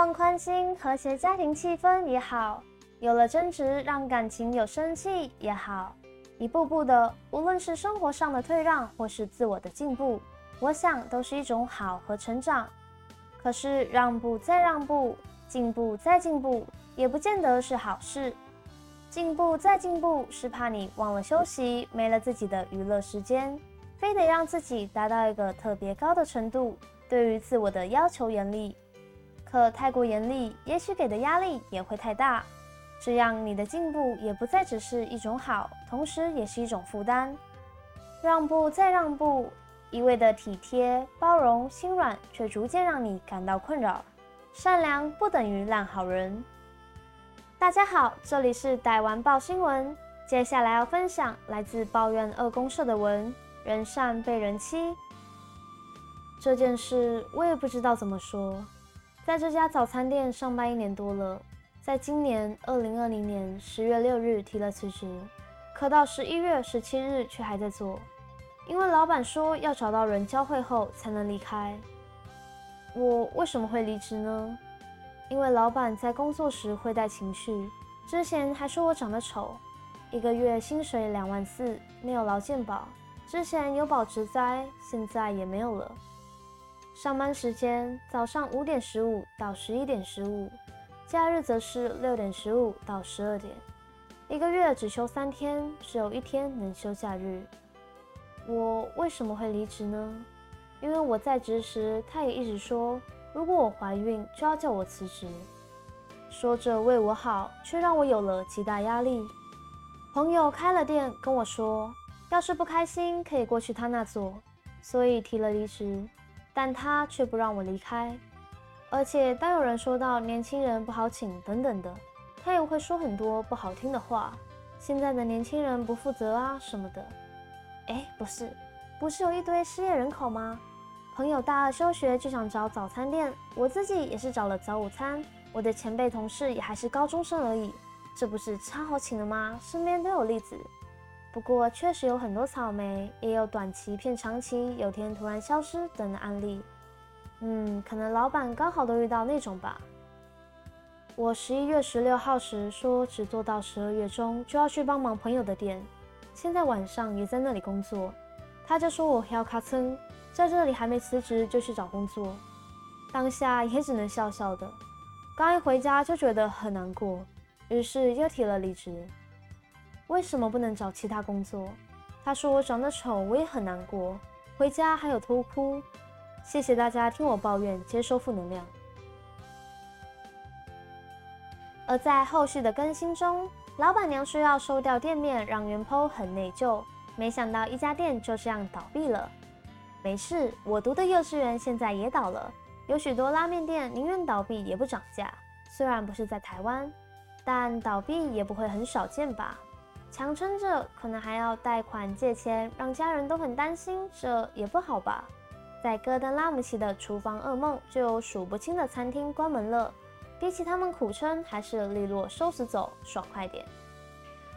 放宽心，和谐家庭气氛也好；有了争执，让感情有生气也好。一步步的，无论是生活上的退让，或是自我的进步，我想都是一种好和成长。可是让步再让步，进步再进步，也不见得是好事。进步再进步，是怕你忘了休息，没了自己的娱乐时间，非得让自己达到一个特别高的程度，对于自我的要求严厉。可太过严厉，也许给的压力也会太大，这样你的进步也不再只是一种好，同时也是一种负担。让步再让步，一味的体贴、包容、心软，却逐渐让你感到困扰。善良不等于烂好人。大家好，这里是逮完报新闻。接下来要分享来自抱怨二公社的文：人善被人欺。这件事我也不知道怎么说。在这家早餐店上班一年多了，在今年二零二零年十月六日提了辞职，可到十一月十七日却还在做，因为老板说要找到人交会后才能离开。我为什么会离职呢？因为老板在工作时会带情绪，之前还说我长得丑，一个月薪水两万四，没有劳健保，之前有保职灾，现在也没有了。上班时间早上五点十五到十一点十五，假日则是六点十五到十二点，一个月只休三天，只有一天能休假日。我为什么会离职呢？因为我在职时，他也一直说。如果我怀孕，就要叫我辞职，说着为我好，却让我有了极大压力。朋友开了店，跟我说，要是不开心，可以过去他那做，所以提了离职。但他却不让我离开，而且当有人说到年轻人不好请等等的，他也会说很多不好听的话。现在的年轻人不负责啊什么的。哎，不是，不是有一堆失业人口吗？朋友大二休学就想找早餐店，我自己也是找了早午餐。我的前辈同事也还是高中生而已，这不是超好请的吗？身边都有例子。不过确实有很多草莓，也有短期骗长期，有天突然消失等的案例。嗯，可能老板刚好都遇到那种吧。我十一月十六号时说只做到十二月中就要去帮忙朋友的店，现在晚上也在那里工作，他就说我要卡蹭。在这里还没辞职就去找工作，当下也只能笑笑的。刚一回家就觉得很难过，于是又提了离职。为什么不能找其他工作？他说我长得丑，我也很难过。回家还有偷哭。谢谢大家听我抱怨，接收负能量。而在后续的更新中，老板娘说要收掉店面，让元剖很内疚。没想到一家店就这样倒闭了。没事，我读的幼稚园现在也倒了，有许多拉面店宁愿倒闭也不涨价。虽然不是在台湾，但倒闭也不会很少见吧？强撑着，可能还要贷款借钱，让家人都很担心，这也不好吧？在戈登拉姆齐的厨房噩梦，就有数不清的餐厅关门了。比起他们苦撑，还是利落收拾走，爽快点。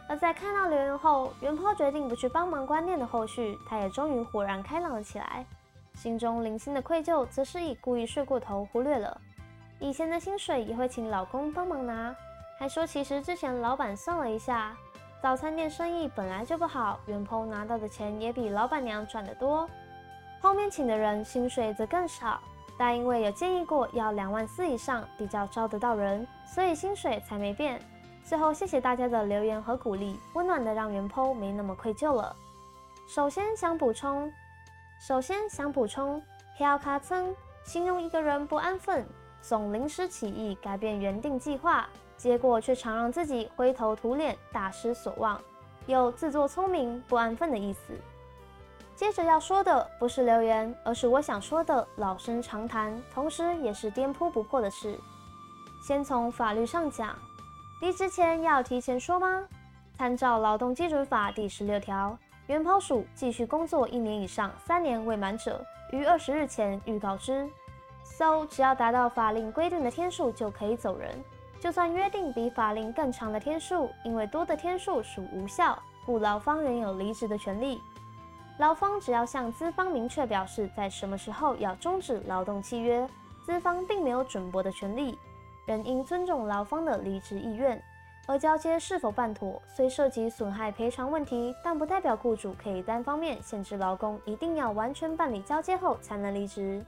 而在看到留言后，元坡决定不去帮忙关店的后续，他也终于豁然开朗了起来。心中零星的愧疚，则是以故意睡过头忽略了。以前的薪水也会请老公帮忙拿，还说其实之前老板算了一下，早餐店生意本来就不好，元坡拿到的钱也比老板娘赚得多。后面请的人薪水则更少，但因为有建议过要两万四以上比较招得到人，所以薪水才没变。最后，谢谢大家的留言和鼓励，温暖的让元剖没那么愧疚了。首先想补充，首先想补充，飘卡曾形容一个人不安分，总临时起意改变原定计划，结果却常让自己灰头土脸，大失所望，有自作聪明、不安分的意思。接着要说的不是留言，而是我想说的老生常谈，同时也是颠扑不破的事。先从法律上讲。离职前要提前说吗？参照劳动基准法第十六条，原抛属继续工作一年以上三年未满者，于二十日前预告之。So，只要达到法令规定的天数就可以走人。就算约定比法令更长的天数，因为多的天数属无效，故劳方仍有离职的权利。劳方只要向资方明确表示在什么时候要终止劳动契约，资方并没有准驳的权利。仍应尊重劳方的离职意愿。而交接是否办妥，虽涉及损害赔偿问题，但不代表雇主可以单方面限制劳工一定要完全办理交接后才能离职。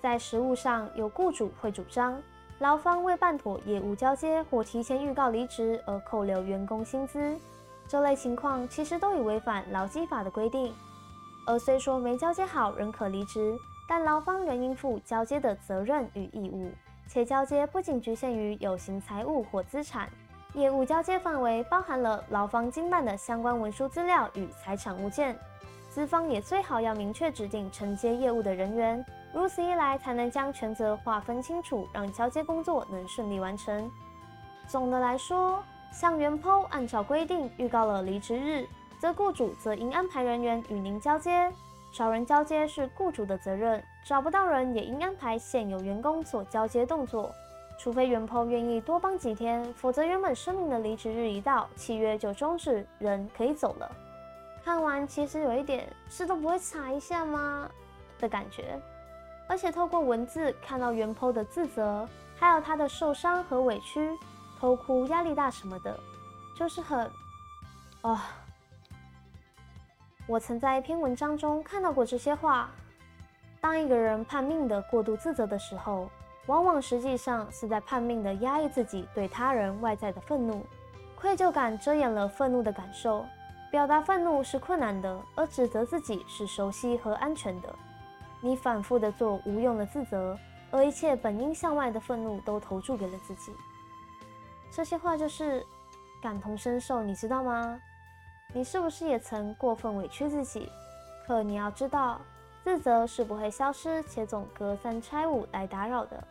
在实务上，有雇主会主张，劳方未办妥业务交接或提前预告离职而扣留员工薪资，这类情况其实都已违反劳基法的规定。而虽说没交接好仍可离职，但劳方仍应负交接的责任与义务，且交接不仅局限于有形财物或资产。业务交接范围包含了劳方经办的相关文书资料与财产物件，资方也最好要明确指定承接业务的人员，如此一来才能将权责划分清楚，让交接工作能顺利完成。总的来说，向原 PO 按照规定预告了离职日，则雇主则应安排人员与您交接。找人交接是雇主的责任，找不到人也应安排现有员工做交接动作。除非原 PO 愿意多帮几天，否则原本声明的离职日一到，契约就终止，人可以走了。看完其实有一点是都不会查一下吗的感觉，而且透过文字看到元 PO 的自责，还有他的受伤和委屈，偷哭、压力大什么的，就是很……啊！我曾在一篇文章中看到过这些话：当一个人叛命的过度自责的时候。往往实际上是在叛命的压抑自己对他人外在的愤怒，愧疚感遮掩了愤怒的感受，表达愤怒是困难的，而指责自己是熟悉和安全的。你反复的做无用的自责，而一切本应向外的愤怒都投注给了自己。这些话就是感同身受，你知道吗？你是不是也曾过分委屈自己？可你要知道，自责是不会消失，且总隔三差五来打扰的。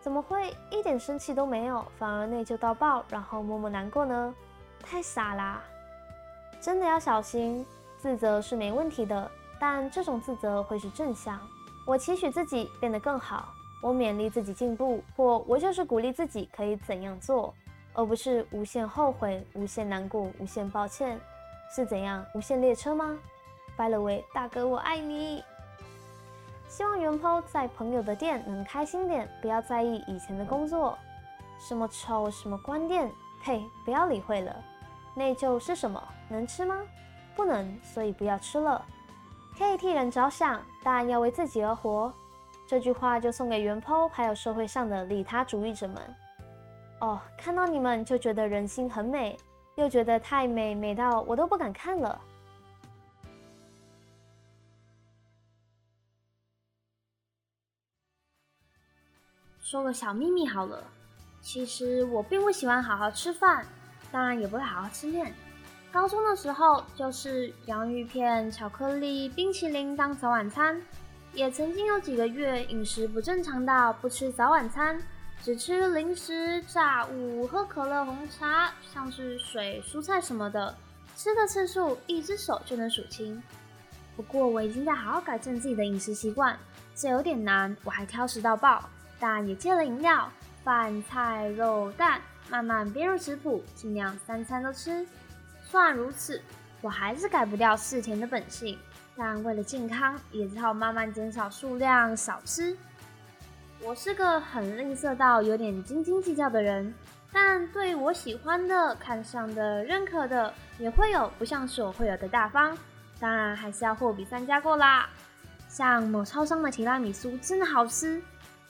怎么会一点生气都没有，反而内疚到爆，然后默默难过呢？太傻啦！真的要小心，自责是没问题的，但这种自责会是正向。我期许自己变得更好，我勉励自己进步，或我就是鼓励自己可以怎样做，而不是无限后悔、无限难过、无限抱歉。是怎样？无限列车吗？By the way，大哥，我爱你。希望元抛在朋友的店能开心点，不要在意以前的工作，什么丑什么关店，呸，不要理会了。内疚是什么？能吃吗？不能，所以不要吃了。可以替人着想，但要为自己而活。这句话就送给元剖，还有社会上的利他主义者们。哦，看到你们就觉得人心很美，又觉得太美，美到我都不敢看了。说个小秘密好了，其实我并不喜欢好好吃饭，当然也不会好好吃面。高中的时候就是洋芋片、巧克力、冰淇淋当早晚餐，也曾经有几个月饮食不正常到不吃早晚餐，只吃零食、炸物、喝可乐、红茶，像是水、蔬菜什么的，吃的次数一只手就能数清。不过我已经在好好改正自己的饮食习惯，这有点难，我还挑食到爆。但也戒了饮料，饭菜肉蛋，慢慢编入食谱，尽量三餐都吃。虽然如此，我还是改不掉嗜甜的本性。但为了健康，也只好慢慢减少数量，少吃。我是个很吝啬到有点斤斤计较的人，但对我喜欢的、看上的、认可的，也会有不像是我会有的大方。当然还是要货比三家过啦。像某超商的提拉米苏真的好吃。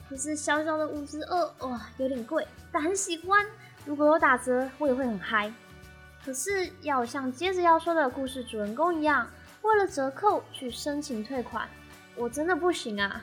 可是小小的五十二哇，有点贵，但很喜欢。如果有打折，我也会很嗨。可是要像接着要说的故事主人公一样，为了折扣去申请退款，我真的不行啊！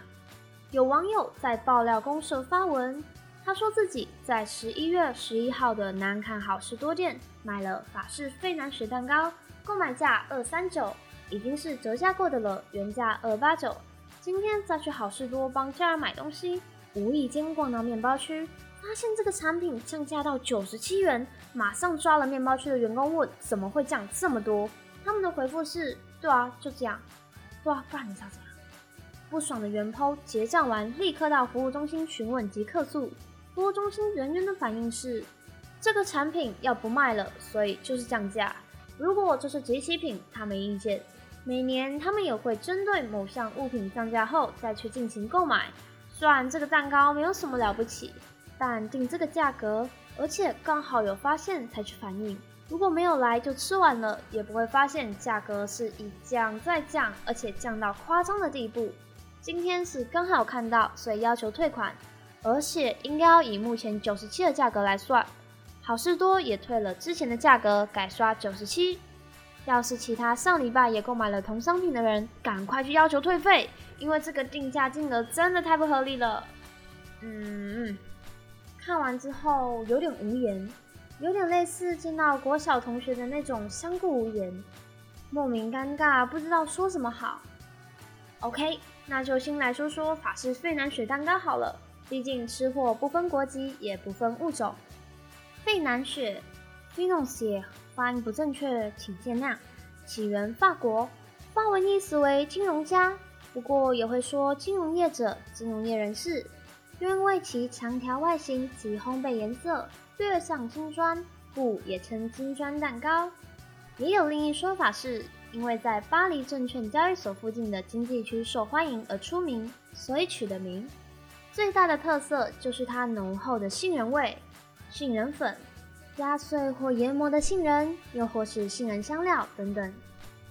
有网友在爆料公社发文，他说自己在十一月十一号的南坎好事多店买了法式费南雪蛋糕，购买价二三九，已经是折价过的了，原价二八九。今天再去好事多帮家人买东西，无意间逛到面包区，发现这个产品降价到九十七元，马上抓了面包区的员工问怎么会降这么多？他们的回复是：对啊，就这样。对啊，不然你想怎样？不爽的员抛结账完，立刻到服务中心询问及客诉。服务中心人员的反应是：这个产品要不卖了，所以就是降价。如果这是集齐品，他没意见。每年他们也会针对某项物品降价后再去进行购买。虽然这个蛋糕没有什么了不起，但定这个价格，而且刚好有发现才去反映。如果没有来就吃完了，也不会发现价格是一降再降，而且降到夸张的地步。今天是刚好看到，所以要求退款，而且应该要以目前九十七的价格来算。好事多也退了之前的价格，改刷九十七。要是其他上礼拜也购买了同商品的人，赶快去要求退费，因为这个定价金额真的太不合理了。嗯，看完之后有点无言。有点类似见到国小同学的那种相顾无言，莫名尴尬，不知道说什么好。OK，那就先来说说法式费南雪蛋糕好了，毕竟吃货不分国籍，也不分物种。费南雪 f i n a n c e 发音不正确，请见谅。起源法国，法文意思为金融家，不过也会说金融业者、金融业人士，因为其长条外形及烘焙颜色。略像金砖，故也称金砖蛋糕。也有另一说法，是因为在巴黎证券交易所附近的经济区受欢迎而出名，所以取的名。最大的特色就是它浓厚的杏仁味，杏仁粉、压碎或研磨的杏仁，又或是杏仁香料等等，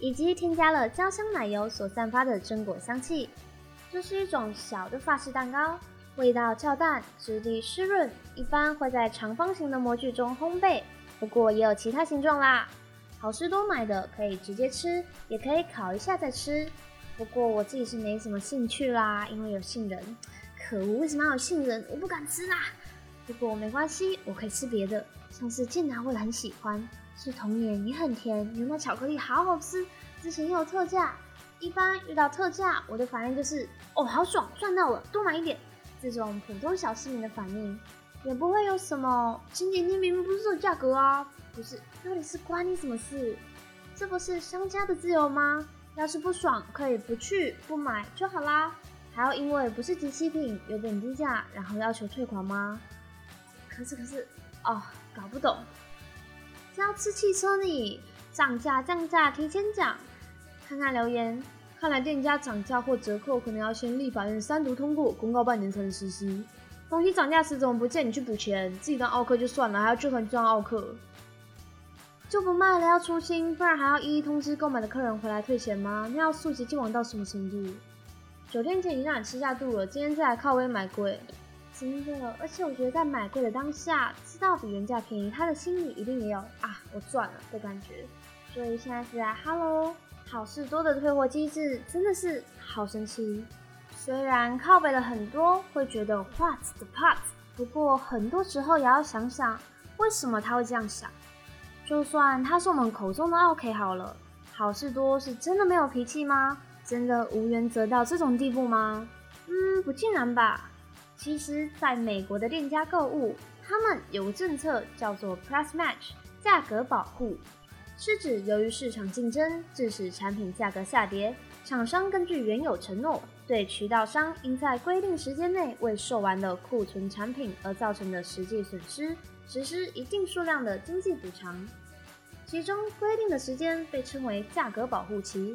以及添加了焦香奶油所散发的榛果香气。这是一种小的法式蛋糕。味道较淡，质地湿润，一般会在长方形的模具中烘焙，不过也有其他形状啦。好事多买的可以直接吃，也可以烤一下再吃。不过我自己是没什么兴趣啦，因为有杏仁。可恶，为什么要有杏仁？我不敢吃啦。不过没关系，我可以吃别的，像是健达会很喜欢，是童年也很甜，牛奶巧克力好好吃。之前也有特价，一般遇到特价，我的反应就是哦，好爽，赚到了，多买一点。这种普通小市民的反应，也不会有什么。前几天明明不是这个价格啊，不是，到底是关你什么事？这不是商家的自由吗？要是不爽，可以不去不买就好啦，还要因为不是集齐品有点低价，然后要求退款吗？可是可是，哦，搞不懂。要吃汽车呢，涨价降价提前讲，看看留言。看来店家涨价或折扣，可能要先立法院三读通过，公告半年才能实施。东西涨价时怎么不见你去补钱？自己当奥客就算了，还要剧团当奥客，就不卖了要出清，不然还要一一通知购买的客人回来退钱吗？那要溯及既往到什么程度？九天前已经让你吃下肚了，今天再来靠微买贵，真的。而且我觉得在买贵的当下，知道比原价便宜，他的心里一定也有啊我赚了的感觉。所以现在是在 Hello。好事多的退货机制真的是好神奇，虽然靠北了很多，会觉得 What's the part？不过很多时候也要想想，为什么他会这样想。就算他是我们口中的 OK 好了，好事多是真的没有脾气吗？真的无原则到这种地步吗？嗯，不尽然吧。其实，在美国的店家购物，他们有个政策叫做 Price Match，价格保护。是指由于市场竞争致使产品价格下跌，厂商根据原有承诺，对渠道商应在规定时间内未售完的库存产品而造成的实际损失，实施一定数量的经济补偿。其中规定的时间被称为价格保护期。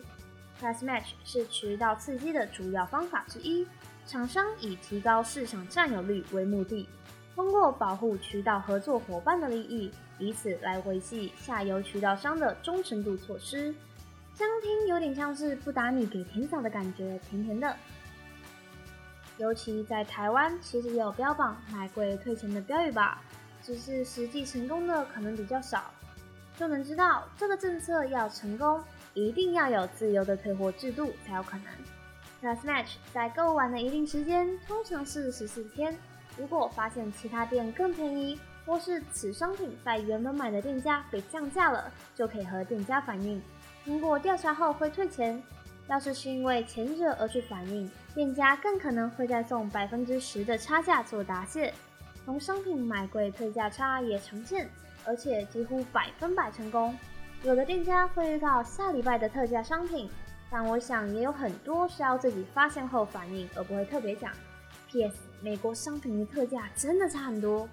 Price Match 是渠道刺激的主要方法之一，厂商以提高市场占有率为目的。通过保护渠道合作伙伴的利益，以此来维系下游渠道商的忠诚度措施。这样听有点像是不打你给甜枣的感觉，甜甜的。尤其在台湾，其实也有标榜买贵退钱的标语吧，只是实际成功的可能比较少。就能知道这个政策要成功，一定要有自由的退货制度才有可能。Plus Match 在购物完的一定时间，通常是十四天。如果发现其他店更便宜，或是此商品在原本买的店家被降价了，就可以和店家反映。经过调查后会退钱。要是是因为前者而去反映，店家更可能会再送百分之十的差价做答谢。同商品买贵退价差也常见，而且几乎百分百成功。有的店家会遇到下礼拜的特价商品，但我想也有很多是要自己发现后反应，而不会特别讲。P.S. 美国商品的特价真的差很多，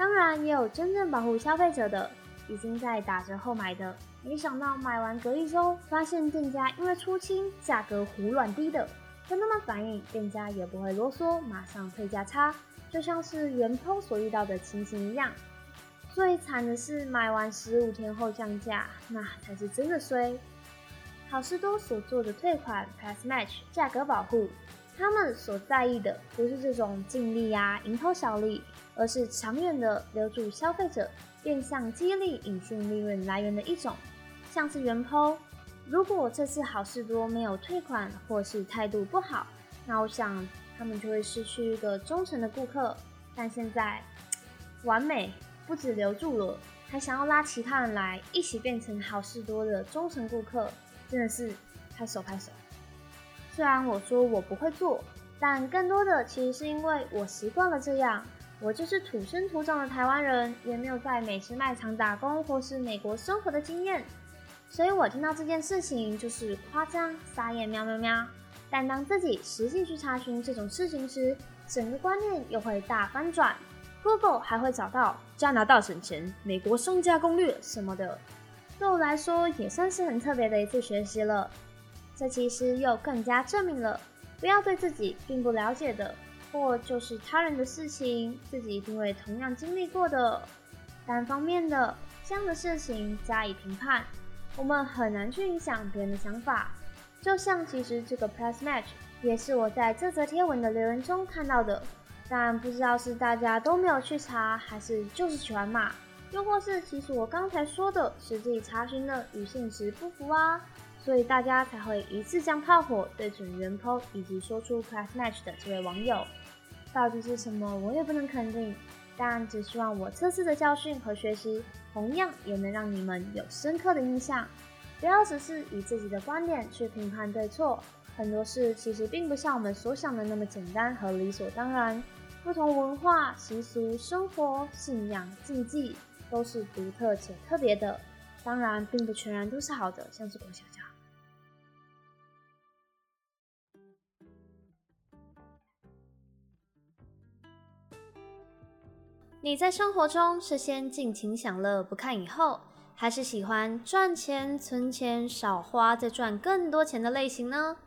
当然也有真正保护消费者的，已经在打折后买的，没想到买完隔一周，发现店家因为出清，价格胡乱低的，跟他们反映，店家也不会啰嗦，马上退价差，就像是原 PO 所遇到的情形一样。最惨的是买完十五天后降价，那才是真的衰。好事多所做的退款 Pass Match 价格保护，他们所在意的不是这种净利呀、蝇头小利，而是长远的留住消费者，变相激励隐性利润来源的一种。像是原 PO，如果这次好事多没有退款或是态度不好，那我想他们就会失去一个忠诚的顾客。但现在完美。不止留住了，还想要拉其他人来一起变成好事多的忠诚顾客，真的是拍手拍手。虽然我说我不会做，但更多的其实是因为我习惯了这样。我就是土生土长的台湾人，也没有在美食卖场打工或是美国生活的经验，所以我听到这件事情就是夸张撒野喵喵喵。但当自己实际去查询这种事情时，整个观念又会大翻转。Google 还会找到加拿大省钱、美国商家攻略什么的，对我来说也算是很特别的一次学习了。这其实又更加证明了，不要对自己并不了解的，或就是他人的事情，自己一定会同样经历过的，单方面的这样的事情加以评判，我们很难去影响别人的想法。就像其实这个 Press Match 也是我在这则贴文的留言中看到的。但不知道是大家都没有去查，还是就是喜欢骂，又或是其实我刚才说的实际查询的与现实不符啊，所以大家才会一次将炮火对准原 po 以及说出 class match 的这位网友。到底是什么，我也不能肯定，但只希望我这次的教训和学习，同样也能让你们有深刻的印象，不要只是以自己的观点去评判对错，很多事其实并不像我们所想的那么简单和理所当然。不同文化、习俗、生活、信仰、禁忌都是独特且特别的，当然并不全然都是好的，像是郭小娇。你在生活中是先尽情享乐不看以后，还是喜欢赚钱、存钱、少花再赚更多钱的类型呢？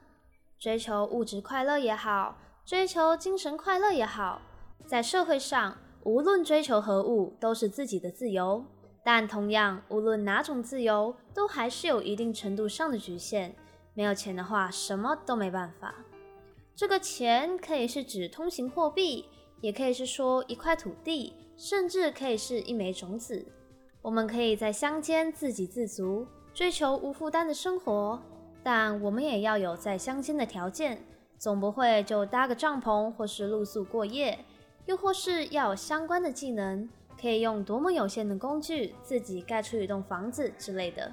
追求物质快乐也好。追求精神快乐也好，在社会上，无论追求何物，都是自己的自由。但同样，无论哪种自由，都还是有一定程度上的局限。没有钱的话，什么都没办法。这个钱可以是指通行货币，也可以是说一块土地，甚至可以是一枚种子。我们可以在乡间自给自足，追求无负担的生活，但我们也要有在乡间的条件。总不会就搭个帐篷或是露宿过夜，又或是要有相关的技能，可以用多么有限的工具自己盖出一栋房子之类的。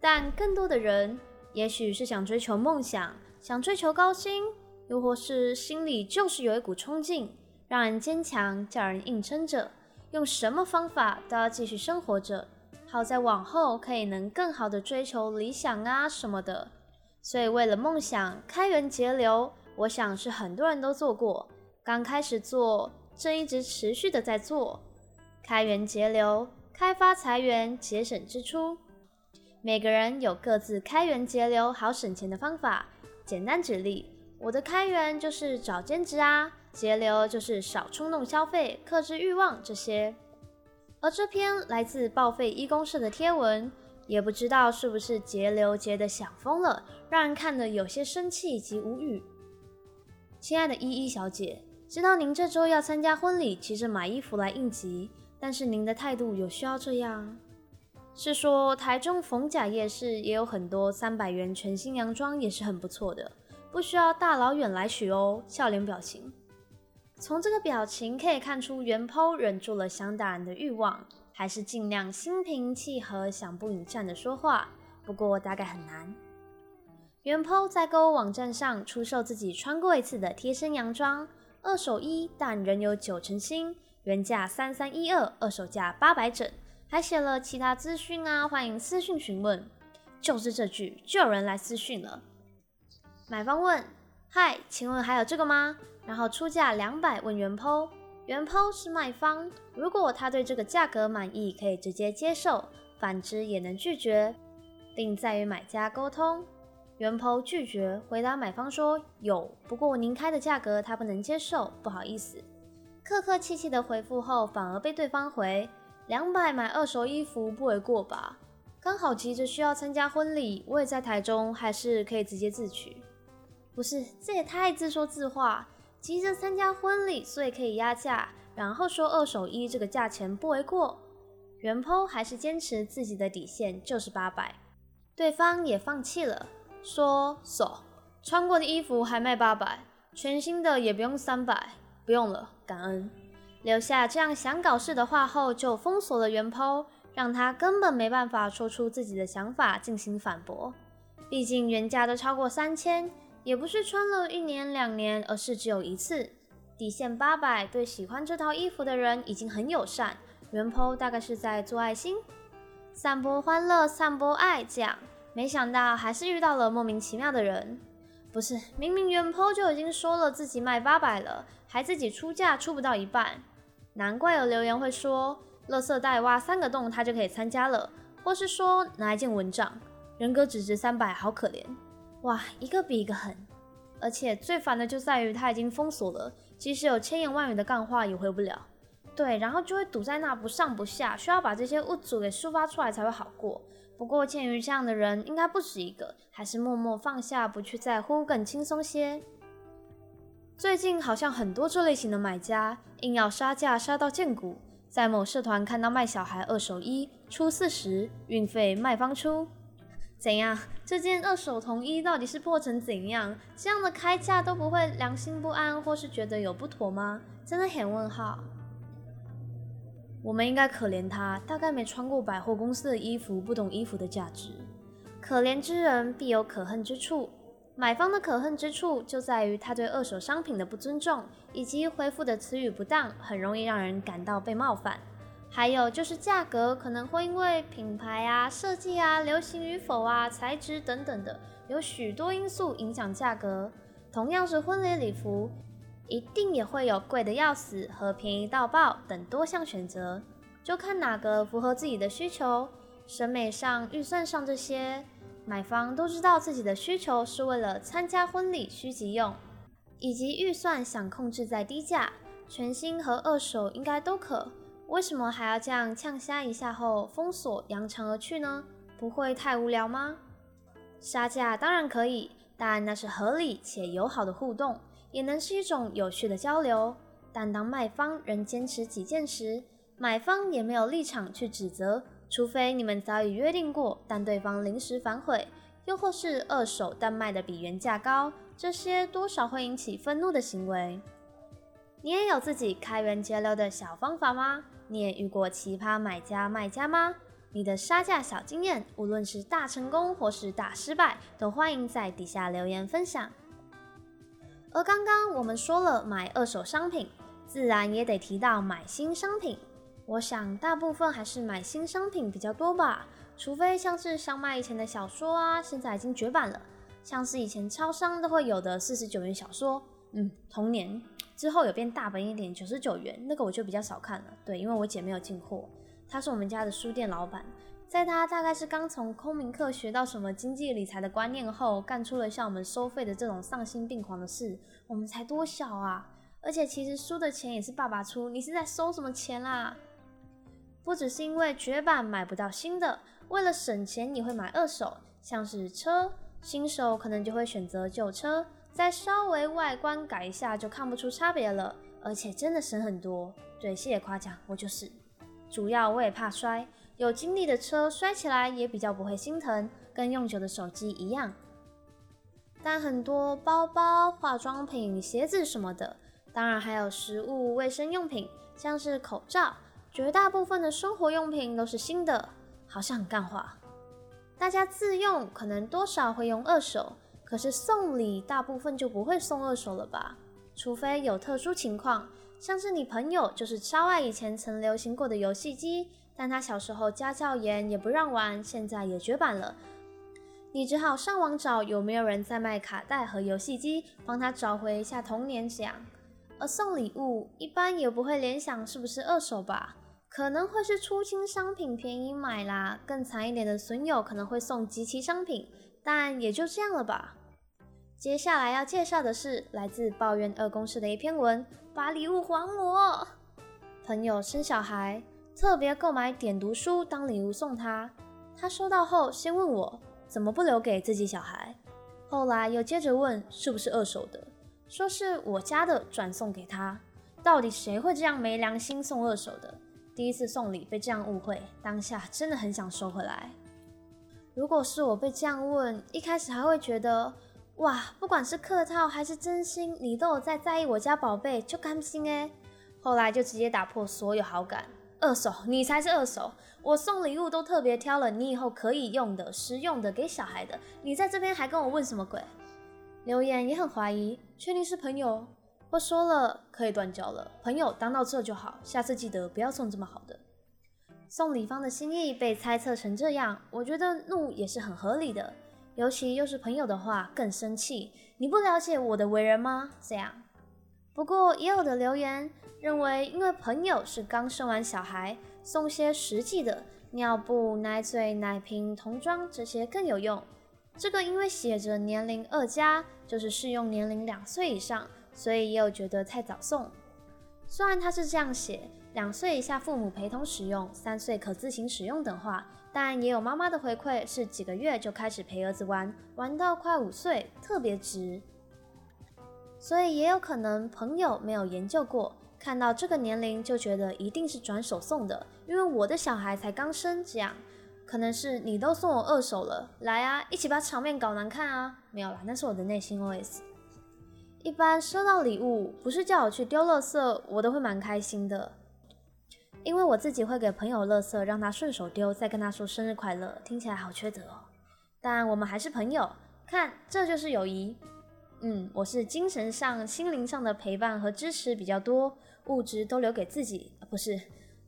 但更多的人，也许是想追求梦想，想追求高薪，又或是心里就是有一股冲劲，让人坚强，叫人硬撑着，用什么方法都要继续生活着，好在往后可以能更好的追求理想啊什么的。所以，为了梦想开源节流，我想是很多人都做过。刚开始做，正一直持续的在做。开源节流，开发财源，节省支出。每个人有各自开源节流好省钱的方法。简单举例，我的开源就是找兼职啊，节流就是少冲动消费，克制欲望这些。而这篇来自报废一公社的贴文。也不知道是不是节流节的想疯了，让人看得有些生气及无语。亲爱的依依小姐，知道您这周要参加婚礼，急着买衣服来应急，但是您的态度有需要这样？是说台中逢甲夜市也有很多三百元全新洋装，也是很不错的，不需要大老远来取哦。笑脸表情，从这个表情可以看出袁抛忍住了想打人的欲望。还是尽量心平气和，想不引战的说话。不过大概很难。原 po 在购物网站上出售自己穿过一次的贴身洋装，二手衣，但仍有九成新，原价三三一二，二手价八百整，还写了其他资讯啊，欢迎私讯询问。就是这句，就有人来私讯了。买方问：嗨，请问还有这个吗？然后出价两百问原 po。原 po 是卖方，如果他对这个价格满意，可以直接接受；反之也能拒绝，并在与买家沟通。原 po 拒绝回答买方说有，不过您开的价格他不能接受，不好意思。客客气气的回复后，反而被对方回两百买二手衣服不为过吧？刚好急着需要参加婚礼，我也在台中，还是可以直接自取。不是，这也太自说自话。急着参加婚礼，所以可以压价，然后说二手衣这个价钱不为过。袁剖还是坚持自己的底线就是八百，对方也放弃了，说走，穿过的衣服还卖八百，全新的也不用三百，不用了，感恩。留下这样想搞事的话后，就封锁了袁剖，让他根本没办法说出自己的想法进行反驳。毕竟原价都超过三千。也不是穿了一年两年，而是只有一次。底线八百，对喜欢这套衣服的人已经很友善。原 po 大概是在做爱心，散播欢乐，散播爱，这样。没想到还是遇到了莫名其妙的人。不是，明明原 po 就已经说了自己卖八百了，还自己出价出不到一半。难怪有留言会说，垃圾袋挖三个洞他就可以参加了，或是说拿一件蚊帐，人格只值三百，好可怜。哇，一个比一个狠，而且最烦的就在于他已经封锁了，即使有千言万语的干话也回不了。对，然后就会堵在那不上不下，需要把这些物主给抒发出来才会好过。不过鉴于这样的人应该不止一个，还是默默放下，不去在乎，更轻松些。最近好像很多这类型的买家硬要杀价杀到见骨，在某社团看到卖小孩二手衣出四十，运费卖方出。怎样？这件二手童衣到底是破成怎样？这样的开价都不会良心不安，或是觉得有不妥吗？真的很问号。我们应该可怜他，大概没穿过百货公司的衣服，不懂衣服的价值。可怜之人必有可恨之处。买方的可恨之处就在于他对二手商品的不尊重，以及回复的词语不当，很容易让人感到被冒犯。还有就是价格可能会因为品牌啊、设计啊、流行与否啊、材质等等的，有许多因素影响价格。同样是婚礼礼服，一定也会有贵的要死和便宜到爆等多项选择，就看哪个符合自己的需求、审美上、预算上这些。买方都知道自己的需求是为了参加婚礼需急用，以及预算想控制在低价，全新和二手应该都可。为什么还要这样呛虾一下后封锁扬长而去呢？不会太无聊吗？杀价当然可以，但那是合理且友好的互动，也能是一种有趣的交流。但当卖方仍坚持己见时，买方也没有立场去指责，除非你们早已约定过，但对方临时反悔，又或是二手但卖的比原价高，这些多少会引起愤怒的行为。你也有自己开源节流的小方法吗？你也遇过奇葩买家卖家吗？你的杀价小经验，无论是大成功或是大失败，都欢迎在底下留言分享。而刚刚我们说了买二手商品，自然也得提到买新商品。我想大部分还是买新商品比较多吧，除非像是想买以前的小说啊，现在已经绝版了，像是以前超商都会有的四十九元小说，嗯，童年。之后有变大本一点，九十九元，那个我就比较少看了。对，因为我姐没有进货，她是我们家的书店老板，在她大概是刚从空明课学到什么经济理财的观念后，干出了像我们收费的这种丧心病狂的事。我们才多小啊！而且其实书的钱也是爸爸出，你是在收什么钱啦？不只是因为绝版买不到新的，为了省钱你会买二手，像是车，新手可能就会选择旧车。再稍微外观改一下就看不出差别了，而且真的省很多。对，谢谢夸奖，我就是。主要我也怕摔，有经历的车摔起来也比较不会心疼，跟用久的手机一样。但很多包包、化妆品、鞋子什么的，当然还有食物、卫生用品，像是口罩，绝大部分的生活用品都是新的，好像很干话。大家自用可能多少会用二手。可是送礼大部分就不会送二手了吧？除非有特殊情况，像是你朋友就是超爱以前曾流行过的游戏机，但他小时候家教严也不让玩，现在也绝版了，你只好上网找有没有人在卖卡带和游戏机，帮他找回一下童年这样。而送礼物一般也不会联想是不是二手吧？可能会是出清商品便宜买啦，更惨一点的损友可能会送集齐商品，但也就这样了吧。接下来要介绍的是来自抱怨二公司的一篇文，把礼物还我。朋友生小孩，特别购买点读书当礼物送他。他收到后先问我怎么不留给自己小孩，后来又接着问是不是二手的，说是我家的转送给他。到底谁会这样没良心送二手的？第一次送礼被这样误会，当下真的很想收回来。如果是我被这样问，一开始还会觉得。哇，不管是客套还是真心，你都有在在意我家宝贝，就甘心哎。后来就直接打破所有好感，二手你才是二手，我送礼物都特别挑了，你以后可以用的、实用的，给小孩的，你在这边还跟我问什么鬼？留言也很怀疑，确定是朋友？不说了可以断交了，朋友当到这就好，下次记得不要送这么好的。送礼方的心意被猜测成这样，我觉得怒也是很合理的。尤其又是朋友的话，更生气。你不了解我的为人吗？这样。不过也有的留言认为，因为朋友是刚生完小孩，送些实际的尿布、奶嘴、奶瓶、童装这些更有用。这个因为写着年龄二加，就是适用年龄两岁以上，所以也有觉得太早送。虽然他是这样写，两岁以下父母陪同使用，三岁可自行使用等话。但也有妈妈的回馈是几个月就开始陪儿子玩，玩到快五岁，特别值。所以也有可能朋友没有研究过，看到这个年龄就觉得一定是转手送的，因为我的小孩才刚生，这样可能是你都送我二手了，来啊，一起把场面搞难看啊！没有啦，那是我的内心 OS。一般收到礼物不是叫我去丢垃圾，我都会蛮开心的。因为我自己会给朋友乐色，让他顺手丢，再跟他说生日快乐，听起来好缺德哦。但我们还是朋友，看这就是友谊。嗯，我是精神上、心灵上的陪伴和支持比较多，物质都留给自己。不是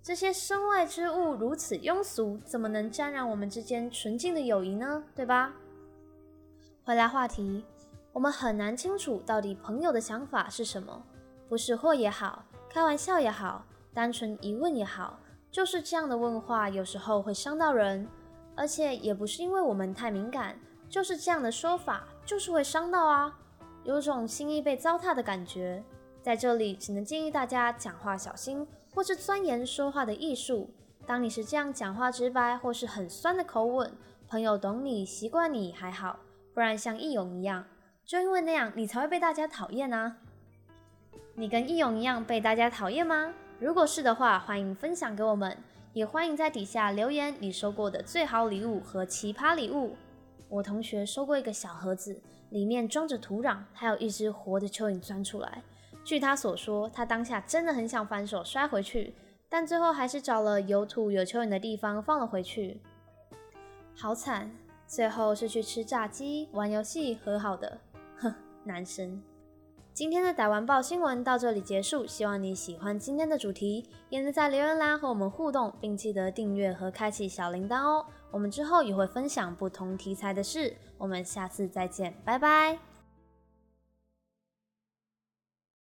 这些身外之物如此庸俗，怎么能沾染我们之间纯净的友谊呢？对吧？回来话题，我们很难清楚到底朋友的想法是什么，不识货也好，开玩笑也好。单纯疑问也好，就是这样的问话，有时候会伤到人，而且也不是因为我们太敏感，就是这样的说法，就是会伤到啊，有种心意被糟蹋的感觉。在这里，只能建议大家讲话小心，或是钻研说话的艺术。当你是这样讲话直白，或是很酸的口吻，朋友懂你、习惯你还好，不然像义勇一样，就因为那样，你才会被大家讨厌啊。你跟义勇一样被大家讨厌吗？如果是的话，欢迎分享给我们，也欢迎在底下留言你收过的最好礼物和奇葩礼物。我同学收过一个小盒子，里面装着土壤，还有一只活的蚯蚓钻出来。据他所说，他当下真的很想反手摔回去，但最后还是找了有土有蚯蚓的地方放了回去。好惨，最后是去吃炸鸡、玩游戏和好的。哼，男生。今天的打完报新闻到这里结束，希望你喜欢今天的主题，也能在留言栏和我们互动，并记得订阅和开启小铃铛哦。我们之后也会分享不同题材的事，我们下次再见，拜拜。